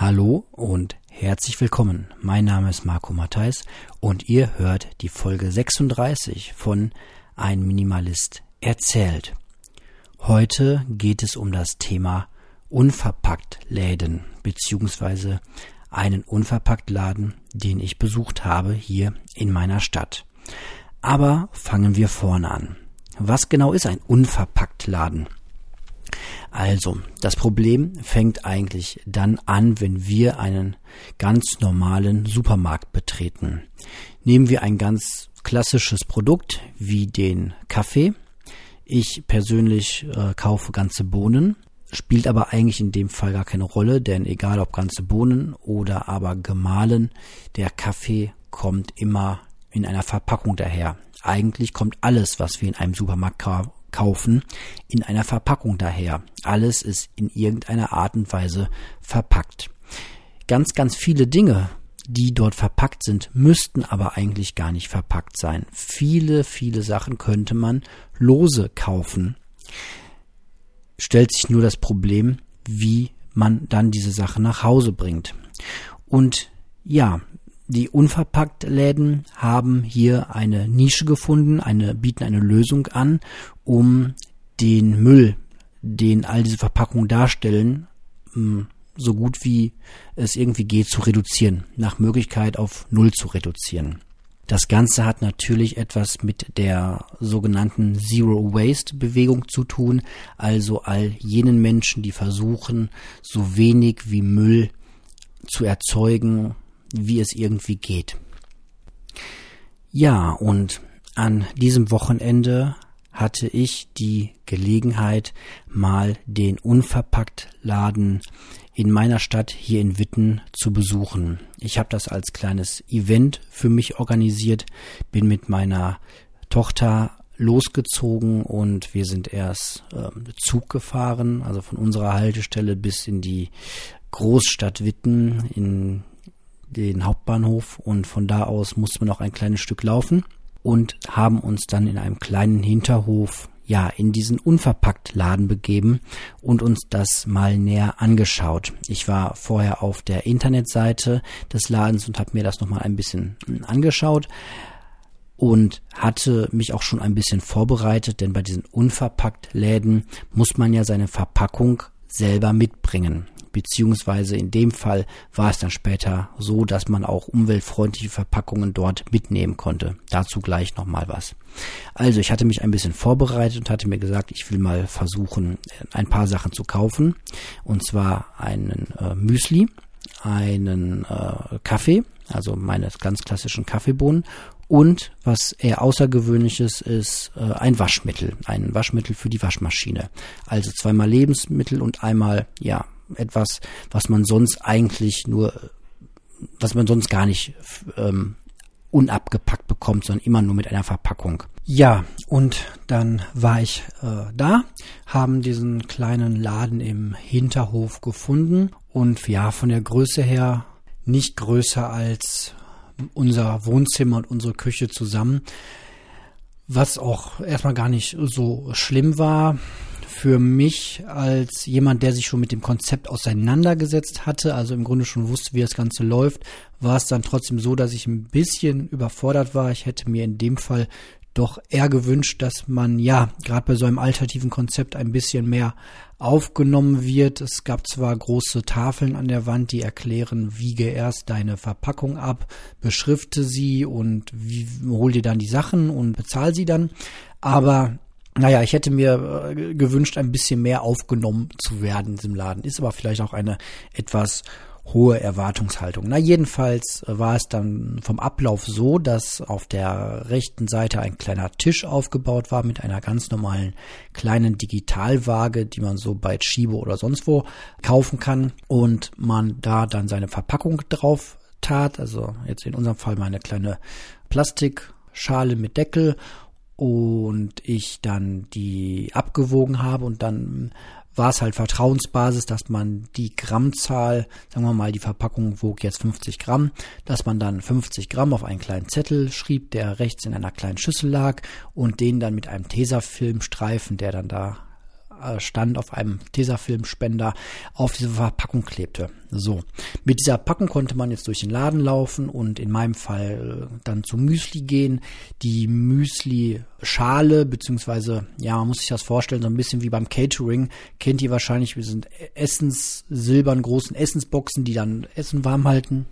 Hallo und herzlich willkommen. Mein Name ist Marco Matthijs und ihr hört die Folge 36 von Ein Minimalist erzählt. Heute geht es um das Thema unverpackt Läden beziehungsweise einen unverpackt Laden, den ich besucht habe hier in meiner Stadt. Aber fangen wir vorne an. Was genau ist ein unverpackt Laden? Also, das Problem fängt eigentlich dann an, wenn wir einen ganz normalen Supermarkt betreten. Nehmen wir ein ganz klassisches Produkt wie den Kaffee. Ich persönlich äh, kaufe ganze Bohnen, spielt aber eigentlich in dem Fall gar keine Rolle, denn egal ob ganze Bohnen oder aber gemahlen, der Kaffee kommt immer in einer Verpackung daher. Eigentlich kommt alles, was wir in einem Supermarkt kaufen, in einer Verpackung daher. Alles ist in irgendeiner Art und Weise verpackt. Ganz, ganz viele Dinge, die dort verpackt sind, müssten aber eigentlich gar nicht verpackt sein. Viele, viele Sachen könnte man lose kaufen. Stellt sich nur das Problem, wie man dann diese Sachen nach Hause bringt. Und ja, die unverpackt Läden haben hier eine Nische gefunden, eine, bieten eine Lösung an, um den Müll, den all diese Verpackungen darstellen, hm, so gut wie es irgendwie geht zu reduzieren, nach Möglichkeit auf Null zu reduzieren. Das Ganze hat natürlich etwas mit der sogenannten Zero Waste Bewegung zu tun, also all jenen Menschen, die versuchen, so wenig wie Müll zu erzeugen, wie es irgendwie geht. Ja, und an diesem Wochenende hatte ich die Gelegenheit, mal den Unverpackt-Laden in meiner Stadt hier in Witten zu besuchen. Ich habe das als kleines Event für mich organisiert, bin mit meiner Tochter losgezogen und wir sind erst äh, Zug gefahren, also von unserer Haltestelle bis in die Großstadt Witten in den Hauptbahnhof und von da aus mussten wir noch ein kleines Stück laufen und haben uns dann in einem kleinen Hinterhof ja in diesen unverpackt Laden begeben und uns das mal näher angeschaut. Ich war vorher auf der Internetseite des Ladens und habe mir das noch mal ein bisschen angeschaut und hatte mich auch schon ein bisschen vorbereitet, denn bei diesen unverpackt Läden muss man ja seine Verpackung selber mitbringen beziehungsweise in dem Fall war es dann später so, dass man auch umweltfreundliche Verpackungen dort mitnehmen konnte. Dazu gleich nochmal was. Also ich hatte mich ein bisschen vorbereitet und hatte mir gesagt, ich will mal versuchen, ein paar Sachen zu kaufen. Und zwar einen äh, Müsli, einen äh, Kaffee, also meine ganz klassischen Kaffeebohnen und was eher außergewöhnliches ist, äh, ein Waschmittel, ein Waschmittel für die Waschmaschine. Also zweimal Lebensmittel und einmal, ja, etwas, was man sonst eigentlich nur, was man sonst gar nicht ähm, unabgepackt bekommt, sondern immer nur mit einer Verpackung. Ja, und dann war ich äh, da, haben diesen kleinen Laden im Hinterhof gefunden und ja, von der Größe her nicht größer als unser Wohnzimmer und unsere Küche zusammen. Was auch erstmal gar nicht so schlimm war für mich als jemand, der sich schon mit dem Konzept auseinandergesetzt hatte, also im Grunde schon wusste, wie das Ganze läuft, war es dann trotzdem so, dass ich ein bisschen überfordert war. Ich hätte mir in dem Fall doch eher gewünscht, dass man ja gerade bei so einem alternativen Konzept ein bisschen mehr aufgenommen wird. Es gab zwar große Tafeln an der Wand, die erklären, wiege erst deine Verpackung ab, beschrifte sie und wie, hol dir dann die Sachen und bezahl sie dann, aber naja, ich hätte mir äh, gewünscht, ein bisschen mehr aufgenommen zu werden in diesem Laden. Ist aber vielleicht auch eine etwas hohe Erwartungshaltung. Na, jedenfalls äh, war es dann vom Ablauf so, dass auf der rechten Seite ein kleiner Tisch aufgebaut war mit einer ganz normalen kleinen Digitalwaage, die man so bei Chibo oder sonst wo kaufen kann und man da dann seine Verpackung drauf tat. Also jetzt in unserem Fall meine kleine Plastikschale mit Deckel und ich dann die abgewogen habe und dann war es halt Vertrauensbasis, dass man die Grammzahl, sagen wir mal, die Verpackung wog jetzt 50 Gramm, dass man dann 50 Gramm auf einen kleinen Zettel schrieb, der rechts in einer kleinen Schüssel lag und den dann mit einem Tesafilmstreifen, der dann da stand auf einem Tesafilmspender auf diese Verpackung klebte. So, mit dieser Packung konnte man jetzt durch den Laden laufen und in meinem Fall äh, dann zum Müsli gehen. Die Müsli-Schale, beziehungsweise, ja, man muss sich das vorstellen, so ein bisschen wie beim Catering, kennt ihr wahrscheinlich, wir sind Essens, silbern großen Essensboxen, die dann Essen warm halten.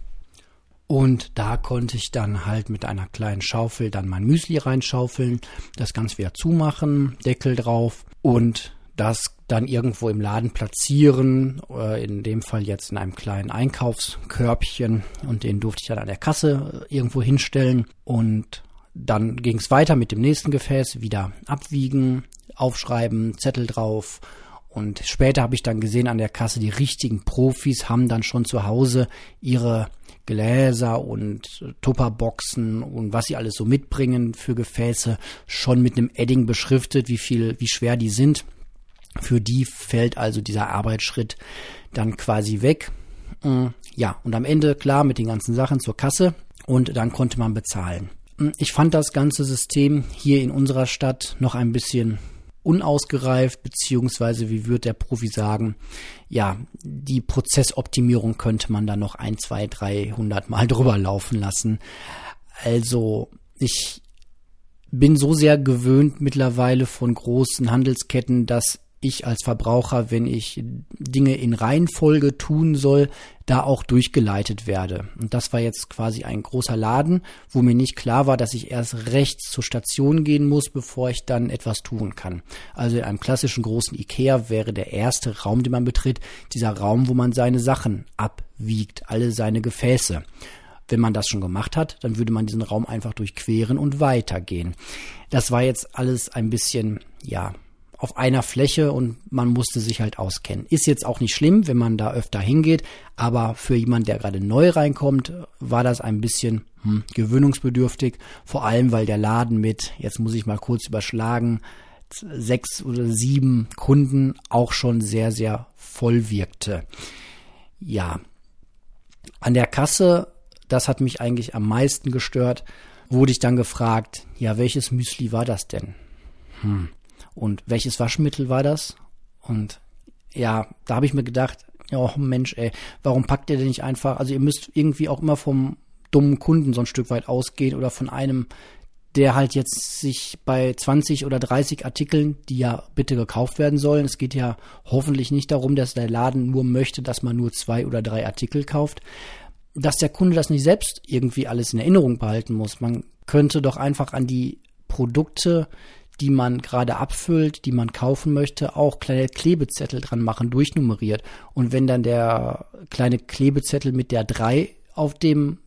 Und da konnte ich dann halt mit einer kleinen Schaufel dann mein Müsli reinschaufeln, das Ganze wieder zumachen, Deckel drauf und das dann irgendwo im Laden platzieren, äh, in dem Fall jetzt in einem kleinen Einkaufskörbchen und den durfte ich dann an der Kasse äh, irgendwo hinstellen und dann ging es weiter mit dem nächsten Gefäß, wieder abwiegen, aufschreiben, Zettel drauf und später habe ich dann gesehen an der Kasse, die richtigen Profis haben dann schon zu Hause ihre Gläser und Tupperboxen und was sie alles so mitbringen für Gefäße schon mit einem Edding beschriftet, wie viel, wie schwer die sind. Für die fällt also dieser Arbeitsschritt dann quasi weg. Mm, ja, und am Ende klar mit den ganzen Sachen zur Kasse und dann konnte man bezahlen. Mm, ich fand das ganze System hier in unserer Stadt noch ein bisschen unausgereift, beziehungsweise wie wird der Profi sagen, ja, die Prozessoptimierung könnte man da noch ein, zwei, dreihundert Mal drüber laufen lassen. Also ich bin so sehr gewöhnt mittlerweile von großen Handelsketten, dass ich als Verbraucher, wenn ich Dinge in Reihenfolge tun soll, da auch durchgeleitet werde. Und das war jetzt quasi ein großer Laden, wo mir nicht klar war, dass ich erst rechts zur Station gehen muss, bevor ich dann etwas tun kann. Also in einem klassischen großen Ikea wäre der erste Raum, den man betritt, dieser Raum, wo man seine Sachen abwiegt, alle seine Gefäße. Wenn man das schon gemacht hat, dann würde man diesen Raum einfach durchqueren und weitergehen. Das war jetzt alles ein bisschen, ja, auf einer Fläche und man musste sich halt auskennen. Ist jetzt auch nicht schlimm, wenn man da öfter hingeht, aber für jemand, der gerade neu reinkommt, war das ein bisschen hm, gewöhnungsbedürftig, vor allem weil der Laden mit, jetzt muss ich mal kurz überschlagen, sechs oder sieben Kunden auch schon sehr, sehr voll wirkte. Ja, an der Kasse, das hat mich eigentlich am meisten gestört, wurde ich dann gefragt, ja, welches Müsli war das denn? Hm und welches Waschmittel war das? Und ja, da habe ich mir gedacht, oh Mensch, ey, warum packt ihr denn nicht einfach, also ihr müsst irgendwie auch immer vom dummen Kunden so ein Stück weit ausgehen oder von einem, der halt jetzt sich bei 20 oder 30 Artikeln, die ja bitte gekauft werden sollen, es geht ja hoffentlich nicht darum, dass der Laden nur möchte, dass man nur zwei oder drei Artikel kauft, dass der Kunde das nicht selbst irgendwie alles in Erinnerung behalten muss. Man könnte doch einfach an die Produkte die man gerade abfüllt, die man kaufen möchte, auch kleine Klebezettel dran machen, durchnummeriert. Und wenn dann der kleine Klebezettel mit der 3 auf dem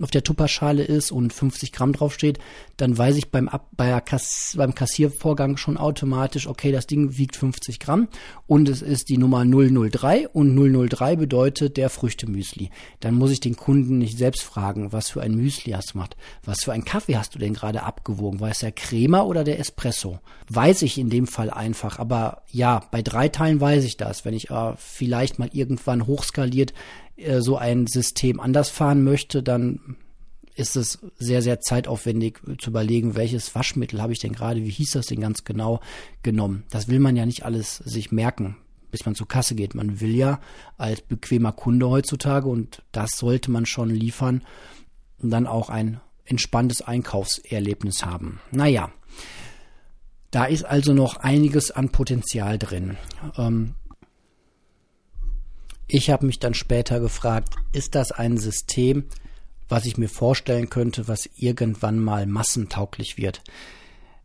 auf der Tupperschale ist und 50 Gramm draufsteht, dann weiß ich beim, Ab bei Kass beim Kassiervorgang schon automatisch, okay, das Ding wiegt 50 Gramm und es ist die Nummer 003 und 003 bedeutet der Früchtemüsli. Dann muss ich den Kunden nicht selbst fragen, was für ein Müsli hast du gemacht, was für einen Kaffee hast du denn gerade abgewogen, war es der Crema oder der Espresso? Weiß ich in dem Fall einfach, aber ja, bei drei Teilen weiß ich das. Wenn ich äh, vielleicht mal irgendwann hochskaliert äh, so ein System anders fahren möchte, dann ist es sehr, sehr zeitaufwendig zu überlegen, welches Waschmittel habe ich denn gerade, wie hieß das denn ganz genau genommen. Das will man ja nicht alles sich merken, bis man zur Kasse geht. Man will ja als bequemer Kunde heutzutage und das sollte man schon liefern dann auch ein entspanntes Einkaufserlebnis haben. Naja, da ist also noch einiges an Potenzial drin. Ähm, ich habe mich dann später gefragt, ist das ein System, was ich mir vorstellen könnte, was irgendwann mal massentauglich wird?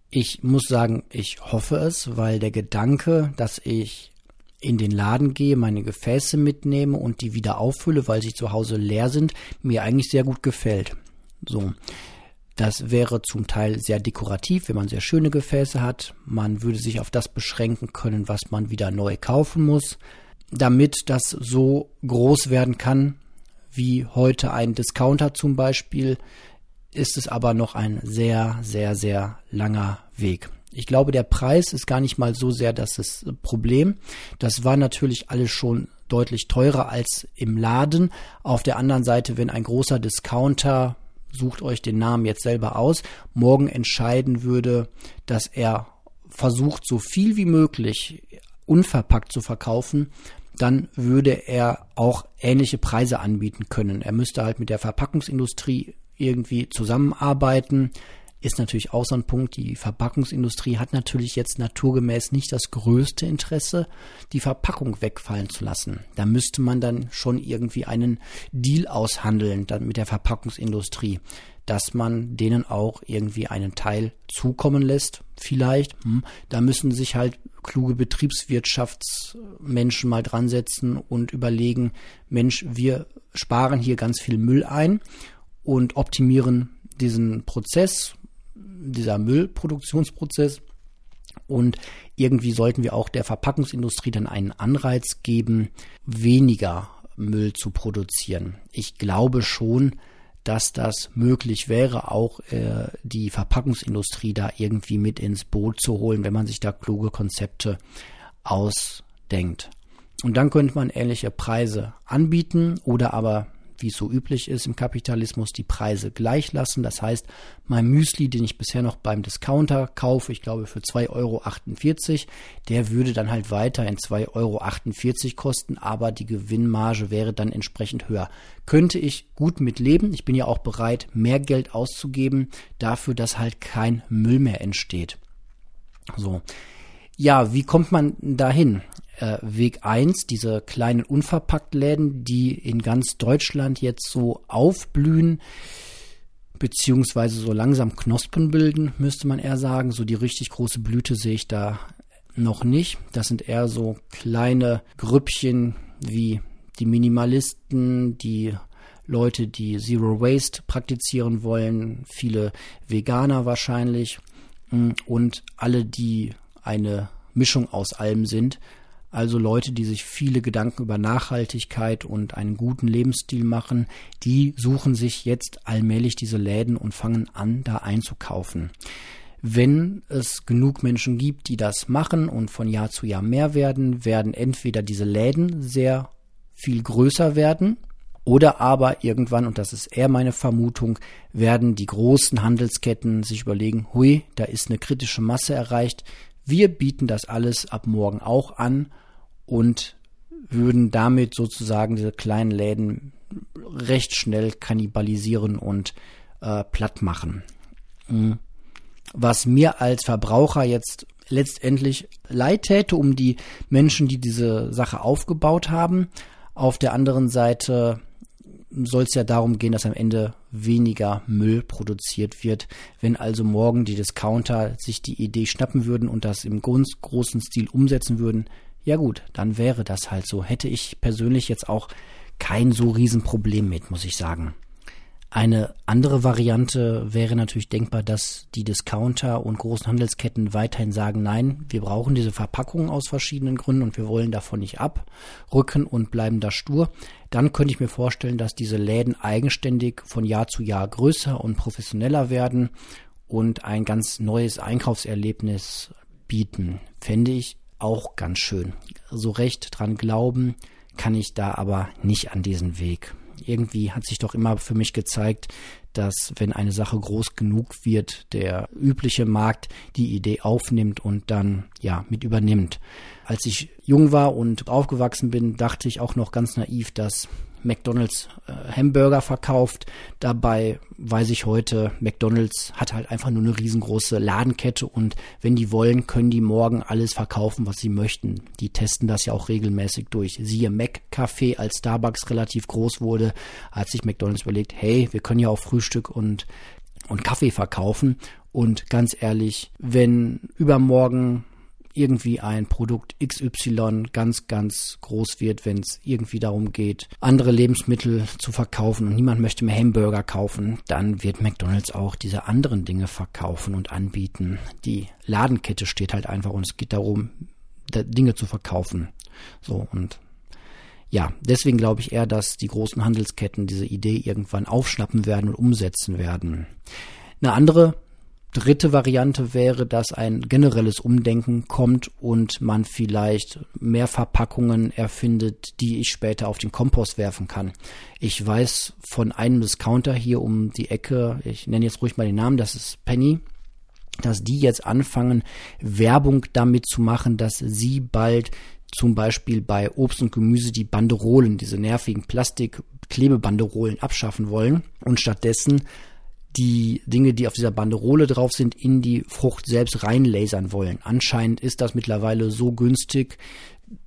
Ich muss sagen, ich hoffe es, weil der Gedanke, dass ich in den Laden gehe, meine Gefäße mitnehme und die wieder auffülle, weil sie zu Hause leer sind, mir eigentlich sehr gut gefällt. So. Das wäre zum Teil sehr dekorativ, wenn man sehr schöne Gefäße hat. Man würde sich auf das beschränken können, was man wieder neu kaufen muss damit das so groß werden kann, wie heute ein Discounter zum Beispiel, ist es aber noch ein sehr, sehr, sehr langer Weg. Ich glaube, der Preis ist gar nicht mal so sehr das Problem. Das war natürlich alles schon deutlich teurer als im Laden. Auf der anderen Seite, wenn ein großer Discounter, sucht euch den Namen jetzt selber aus, morgen entscheiden würde, dass er versucht, so viel wie möglich unverpackt zu verkaufen, dann würde er auch ähnliche Preise anbieten können. Er müsste halt mit der Verpackungsindustrie irgendwie zusammenarbeiten ist natürlich auch so ein Punkt. Die Verpackungsindustrie hat natürlich jetzt naturgemäß nicht das größte Interesse, die Verpackung wegfallen zu lassen. Da müsste man dann schon irgendwie einen Deal aushandeln dann mit der Verpackungsindustrie, dass man denen auch irgendwie einen Teil zukommen lässt. Vielleicht. Hm, da müssen sich halt kluge Betriebswirtschaftsmenschen mal dran setzen und überlegen, Mensch, wir sparen hier ganz viel Müll ein und optimieren diesen Prozess dieser Müllproduktionsprozess. Und irgendwie sollten wir auch der Verpackungsindustrie dann einen Anreiz geben, weniger Müll zu produzieren. Ich glaube schon, dass das möglich wäre, auch äh, die Verpackungsindustrie da irgendwie mit ins Boot zu holen, wenn man sich da kluge Konzepte ausdenkt. Und dann könnte man ähnliche Preise anbieten oder aber wie es so üblich ist im Kapitalismus, die Preise gleich lassen. Das heißt, mein Müsli, den ich bisher noch beim Discounter kaufe, ich glaube für 2,48 Euro, der würde dann halt weiter in 2,48 Euro kosten, aber die Gewinnmarge wäre dann entsprechend höher. Könnte ich gut mit. Ich bin ja auch bereit, mehr Geld auszugeben dafür, dass halt kein Müll mehr entsteht. So. Ja, wie kommt man dahin? äh, Weg 1, diese kleinen Unverpacktläden, die in ganz Deutschland jetzt so aufblühen, beziehungsweise so langsam Knospen bilden, müsste man eher sagen. So die richtig große Blüte sehe ich da noch nicht. Das sind eher so kleine Grüppchen wie die Minimalisten, die Leute, die Zero Waste praktizieren wollen, viele Veganer wahrscheinlich mm, und alle, die eine Mischung aus allem sind, also Leute, die sich viele Gedanken über Nachhaltigkeit und einen guten Lebensstil machen, die suchen sich jetzt allmählich diese Läden und fangen an, da einzukaufen. Wenn es genug Menschen gibt, die das machen und von Jahr zu Jahr mehr werden, werden entweder diese Läden sehr viel größer werden oder aber irgendwann, und das ist eher meine Vermutung, werden die großen Handelsketten sich überlegen, hui, da ist eine kritische Masse erreicht, wir bieten das alles ab morgen auch an und würden damit sozusagen diese kleinen Läden recht schnell kannibalisieren und äh, platt machen. Mhm. Was mir als Verbraucher jetzt letztendlich leid täte um die Menschen, die diese Sache aufgebaut haben. Auf der anderen Seite soll es ja darum gehen, dass am Ende weniger Müll produziert wird. Wenn also morgen die Discounter sich die Idee schnappen würden und das im großen Stil umsetzen würden, ja gut, dann wäre das halt so. Hätte ich persönlich jetzt auch kein so Riesenproblem mit, muss ich sagen. Eine andere Variante wäre natürlich denkbar, dass die Discounter und großen Handelsketten weiterhin sagen, nein, wir brauchen diese Verpackung aus verschiedenen Gründen und wir wollen davon nicht abrücken und bleiben da stur. Dann könnte ich mir vorstellen, dass diese Läden eigenständig von Jahr zu Jahr größer und professioneller werden und ein ganz neues Einkaufserlebnis bieten. Fände ich auch ganz schön. So recht dran glauben kann ich da aber nicht an diesen Weg irgendwie hat sich doch immer für mich gezeigt, dass wenn eine Sache groß genug wird, der übliche Markt die Idee aufnimmt und dann ja mit übernimmt. Als ich jung war und aufgewachsen bin, dachte ich auch noch ganz naiv, dass McDonald's äh, Hamburger verkauft. Dabei weiß ich heute, McDonald's hat halt einfach nur eine riesengroße Ladenkette und wenn die wollen, können die morgen alles verkaufen, was sie möchten. Die testen das ja auch regelmäßig durch. Siehe McCafé, als Starbucks relativ groß wurde, hat sich McDonald's überlegt, hey, wir können ja auch Frühstück und und Kaffee verkaufen. Und ganz ehrlich, wenn übermorgen irgendwie ein Produkt XY ganz, ganz groß wird, wenn es irgendwie darum geht, andere Lebensmittel zu verkaufen und niemand möchte mehr Hamburger kaufen, dann wird McDonald's auch diese anderen Dinge verkaufen und anbieten. Die Ladenkette steht halt einfach und es geht darum, Dinge zu verkaufen. So und ja, deswegen glaube ich eher, dass die großen Handelsketten diese Idee irgendwann aufschnappen werden und umsetzen werden. Eine andere dritte Variante wäre, dass ein generelles Umdenken kommt und man vielleicht mehr Verpackungen erfindet, die ich später auf den Kompost werfen kann. Ich weiß von einem Discounter hier um die Ecke, ich nenne jetzt ruhig mal den Namen, das ist Penny. dass die jetzt anfangen, Werbung damit zu machen, dass sie bald zum Beispiel bei Obst und Gemüse die Banderolen, diese nervigen Plastik-Klebebanderolen abschaffen wollen und stattdessen die Dinge, die auf dieser Banderole drauf sind, in die Frucht selbst reinlasern wollen. Anscheinend ist das mittlerweile so günstig,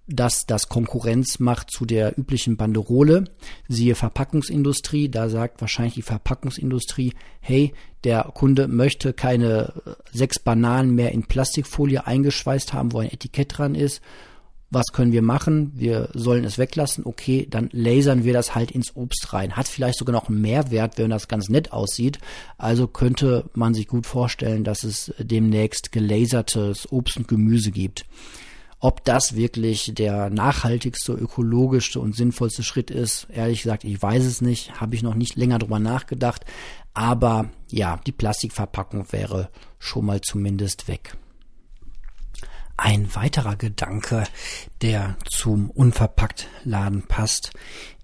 dass das Konkurrenz macht zu der üblichen Banderole. Siehe Verpackungsindustrie, da sagt wahrscheinlich die Verpackungsindustrie, hey, der Kunde möchte keine sechs Bananen mehr in Plastikfolie eingeschweißt haben, wo ein Etikett dran ist was können wir machen? Wir sollen es weglassen. Okay, dann lasern wir das halt ins Obst rein. Hat vielleicht sogar noch einen Mehrwert, wenn das ganz nett aussieht. Also könnte man sich gut vorstellen, dass es demnächst gelasertes Obst und Gemüse gibt. Ob das wirklich der nachhaltigste, ökologischste und sinnvollste Schritt ist, ehrlich gesagt, ich weiß es nicht. Habe ich noch nicht länger drüber nachgedacht. Aber ja, die Plastikverpackung wäre schon mal zumindest weg. Ein weiterer Gedanke, der zum Unverpackt-Laden passt,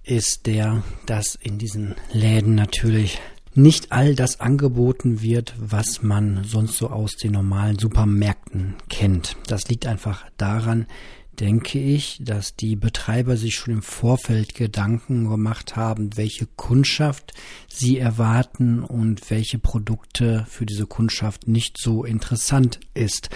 ist der, dass in diesen Läden natürlich nicht all das angeboten wird, was man sonst so aus den normalen Supermärkten kennt. Das liegt einfach daran, denke ich, dass die Betreiber sich schon im Vorfeld Gedanken gemacht haben, welche Kundschaft sie erwarten und welche Produkte für diese Kundschaft nicht so interessant ist.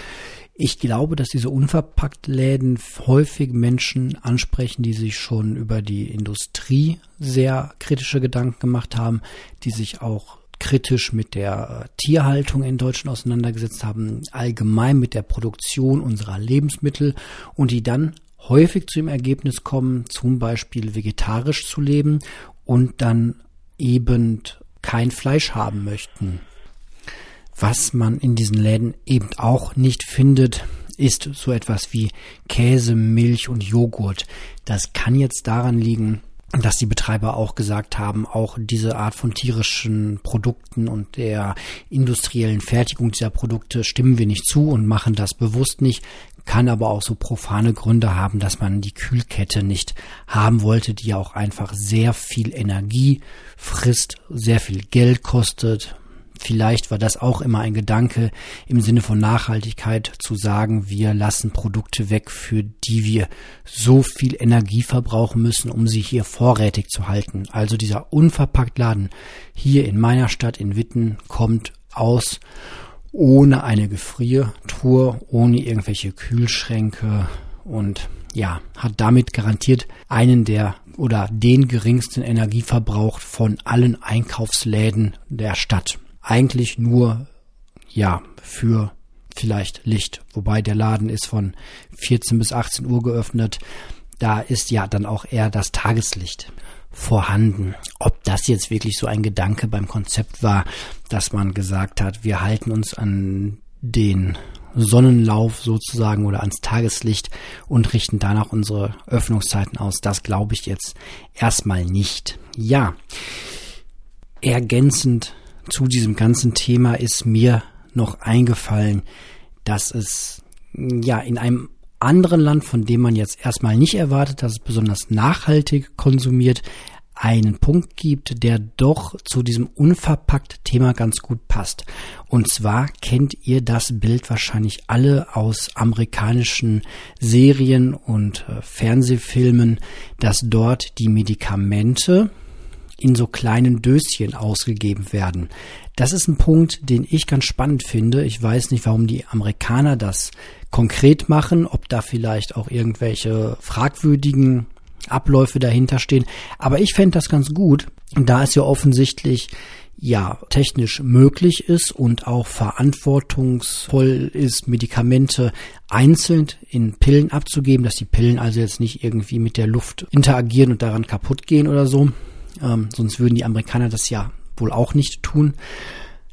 Ich glaube, dass diese Unverpacktläden häufig Menschen ansprechen, die sich schon über die Industrie sehr kritische Gedanken gemacht haben, die sich auch kritisch mit der äh, Tierhaltung in Deutschland auseinandergesetzt haben, allgemein mit der Produktion unserer Lebensmittel und die dann häufig zu dem Ergebnis kommen, zum Beispiel vegetarisch zu leben und dann eben kein Fleisch haben möchten. Was man in diesen Läden eben auch nicht findet, ist so etwas wie Käse, Milch und Joghurt. Das kann jetzt daran liegen, dass die Betreiber auch gesagt haben, auch diese Art von tierischen Produkten und der industriellen Fertigung dieser Produkte stimmen wir nicht zu und machen das bewusst nicht, kann aber auch so profane Gründe haben, dass man die Kühlkette nicht haben wollte, die auch einfach sehr viel Energie frisst, sehr viel Geld kostet, Vielleicht war das auch immer ein Gedanke im Sinne von Nachhaltigkeit zu sagen, wir lassen Produkte weg, für die wir so viel Energie verbrauchen müssen, um sie hier vorrätig zu halten. Also dieser unverpackt Laden hier in meiner Stadt in Witten kommt aus ohne eine Gefriertruhe, ohne irgendwelche Kühlschränke und ja, hat damit garantiert einen der oder den geringsten Energieverbrauch von allen Einkaufsläden der Stadt eigentlich nur, ja, für vielleicht Licht. Wobei der Laden ist von 14 bis 18 Uhr geöffnet. Da ist ja dann auch eher das Tageslicht vorhanden. Ob das jetzt wirklich so ein Gedanke beim Konzept war, dass man gesagt hat, wir halten uns an den Sonnenlauf sozusagen oder ans Tageslicht und richten danach unsere Öffnungszeiten aus. Das glaube ich jetzt erstmal nicht. Ja, ergänzend zu diesem ganzen Thema ist mir noch eingefallen, dass es ja in einem anderen Land, von dem man jetzt erstmal nicht erwartet, dass es besonders nachhaltig konsumiert, einen Punkt gibt, der doch zu diesem unverpackt Thema ganz gut passt. Und zwar kennt ihr das Bild wahrscheinlich alle aus amerikanischen Serien und äh, Fernsehfilmen, dass dort die Medikamente, in so kleinen Döschen ausgegeben werden. Das ist ein Punkt, den ich ganz spannend finde. Ich weiß nicht, warum die Amerikaner das konkret machen, ob da vielleicht auch irgendwelche fragwürdigen Abläufe dahinter stehen. Aber ich fände das ganz gut, da es ja offensichtlich ja technisch möglich ist und auch verantwortungsvoll ist, Medikamente einzeln in Pillen abzugeben, dass die Pillen also jetzt nicht irgendwie mit der Luft interagieren und daran kaputt gehen oder so. Ähm, sonst würden die Amerikaner das ja wohl auch nicht tun.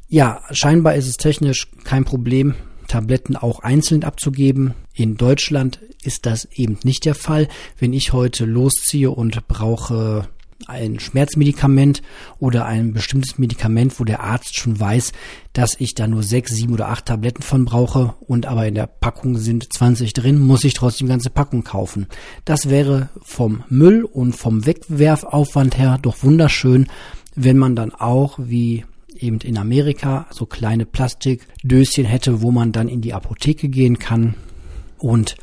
Ja, scheinbar ist es technisch kein Problem, Tabletten auch einzeln abzugeben. In Deutschland ist das eben nicht der Fall. Wenn ich heute losziehe und brauche ein Schmerzmedikament oder ein bestimmtes Medikament, wo der Arzt schon weiß, dass ich da nur sechs, sieben oder acht Tabletten von brauche und aber in der Packung sind 20 drin, muss ich trotzdem ganze Packung kaufen. Das wäre vom Müll und vom Wegwerfaufwand her doch wunderschön, wenn man dann auch, wie eben in Amerika so kleine Plastikdöschen hätte, wo man dann in die Apotheke gehen kann und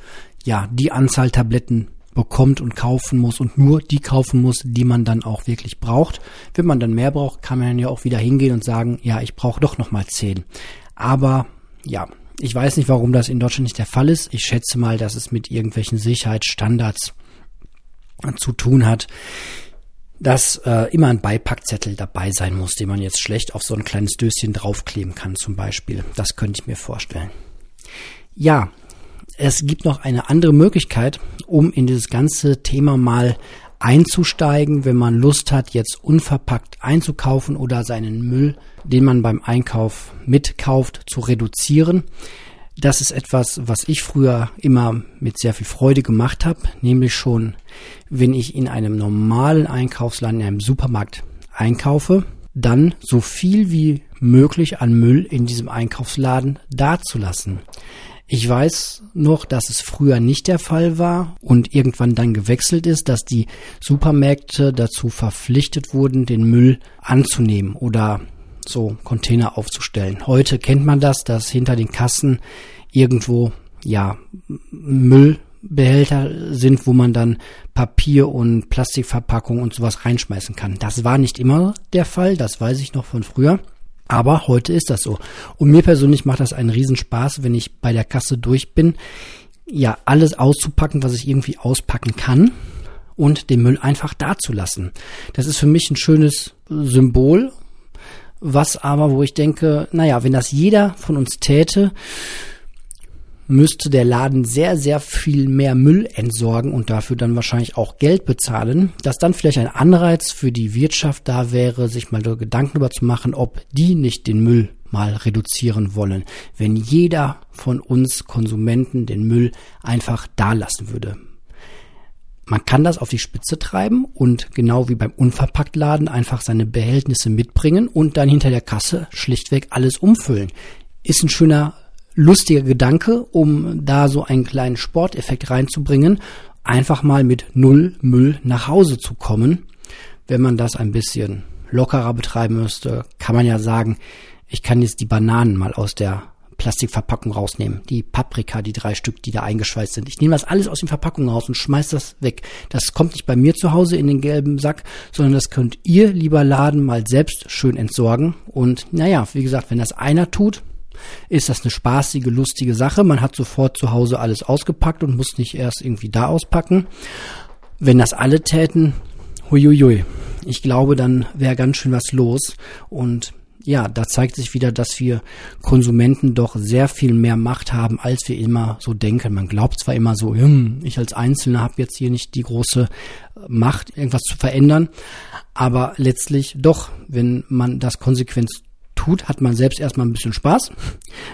ja, die Anzahl Tabletten bekommt und kaufen muss und nur die kaufen muss, die man dann auch wirklich braucht. Wenn man dann mehr braucht, kann man ja auch wieder hingehen und sagen, ja, ich brauche doch noch mal zehn. Aber ja, ich weiß nicht, warum das in Deutschland nicht der Fall ist. Ich schätze mal, dass es mit irgendwelchen Sicherheitsstandards zu tun hat, dass äh, immer ein Beipackzettel dabei sein muss, den man jetzt schlecht auf so ein kleines Döschen draufkleben kann zum Beispiel. Das könnte ich mir vorstellen. Ja, es gibt noch eine andere Möglichkeit, um in dieses ganze Thema mal einzusteigen, wenn man Lust hat, jetzt unverpackt einzukaufen oder seinen Müll, den man beim Einkauf mitkauft, zu reduzieren. Das ist etwas, was ich früher immer mit sehr viel Freude gemacht habe, nämlich schon, wenn ich in einem normalen Einkaufsladen, in einem Supermarkt einkaufe, dann so viel wie möglich an Müll in diesem Einkaufsladen dazulassen. Ich weiß noch, dass es früher nicht der Fall war und irgendwann dann gewechselt ist, dass die Supermärkte dazu verpflichtet wurden, den Müll anzunehmen oder so Container aufzustellen. Heute kennt man das, dass hinter den Kassen irgendwo ja Müllbehälter sind, wo man dann Papier und Plastikverpackung und sowas reinschmeißen kann. Das war nicht immer der Fall, das weiß ich noch von früher. Aber heute ist das so. Und mir persönlich macht das einen Riesenspaß, wenn ich bei der Kasse durch bin, ja, alles auszupacken, was ich irgendwie auspacken kann und den Müll einfach dazulassen. Das ist für mich ein schönes Symbol, was aber, wo ich denke, naja, wenn das jeder von uns täte, müsste der Laden sehr, sehr viel mehr Müll entsorgen und dafür dann wahrscheinlich auch Geld bezahlen, dass dann vielleicht ein Anreiz für die Wirtschaft da wäre, sich mal Gedanken darüber zu machen, ob die nicht den Müll mal reduzieren wollen, wenn jeder von uns Konsumenten den Müll einfach da lassen würde. Man kann das auf die Spitze treiben und genau wie beim Unverpacktladen einfach seine Behältnisse mitbringen und dann hinter der Kasse schlichtweg alles umfüllen. Ist ein schöner lustiger Gedanke, um da so einen kleinen Sporteffekt reinzubringen, einfach mal mit null Müll nach Hause zu kommen. Wenn man das ein bisschen lockerer betreiben müsste, kann man ja sagen, ich kann jetzt die Bananen mal aus der Plastikverpackung rausnehmen. Die Paprika, die drei Stück, die da eingeschweißt sind. Ich nehme das alles aus den Verpackungen raus und schmeiß das weg. Das kommt nicht bei mir zu Hause in den gelben Sack, sondern das könnt ihr, lieber Laden, mal selbst schön entsorgen. Und naja, wie gesagt, wenn das einer tut, ist das eine spaßige, lustige Sache. Man hat sofort zu Hause alles ausgepackt und muss nicht erst irgendwie da auspacken. Wenn das alle täten, huiuiui, ich glaube, dann wäre ganz schön was los. Und ja, da zeigt sich wieder, dass wir Konsumenten doch sehr viel mehr Macht haben, als wir immer so denken. Man glaubt zwar immer so, hm, ich als Einzelner habe jetzt hier nicht die große Macht, irgendwas zu verändern, aber letztlich doch, wenn man das konsequent tut, hat man selbst erstmal ein bisschen Spaß.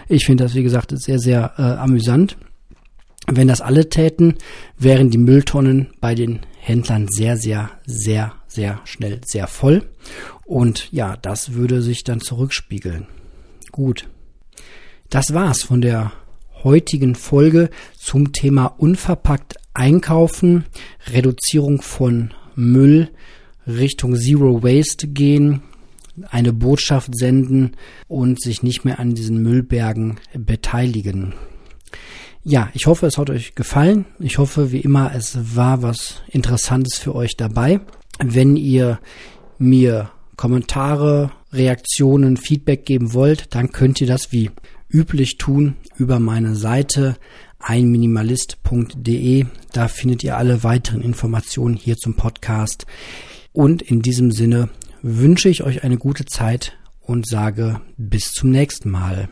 Ich finde das, wie gesagt, sehr, sehr äh, amüsant. Wenn das alle täten, wären die Mülltonnen bei den Händlern sehr, sehr, sehr, sehr schnell sehr voll. Und ja, das würde sich dann zurückspiegeln. Gut. Das war's von der heutigen Folge zum Thema unverpackt einkaufen, Reduzierung von Müll Richtung Zero Waste gehen, eine Botschaft senden und sich nicht mehr an diesen Müllbergen beteiligen. Ja, ich hoffe, es hat euch gefallen. Ich hoffe, wie immer, es war was Interessantes für euch dabei. Wenn ihr mir Kommentare, Reaktionen, Feedback geben wollt, dann könnt ihr das wie üblich tun über meine Seite einminimalist.de. Da findet ihr alle weiteren Informationen hier zum Podcast. Und in diesem Sinne wünsche ich euch eine gute Zeit und sage bis zum nächsten Mal.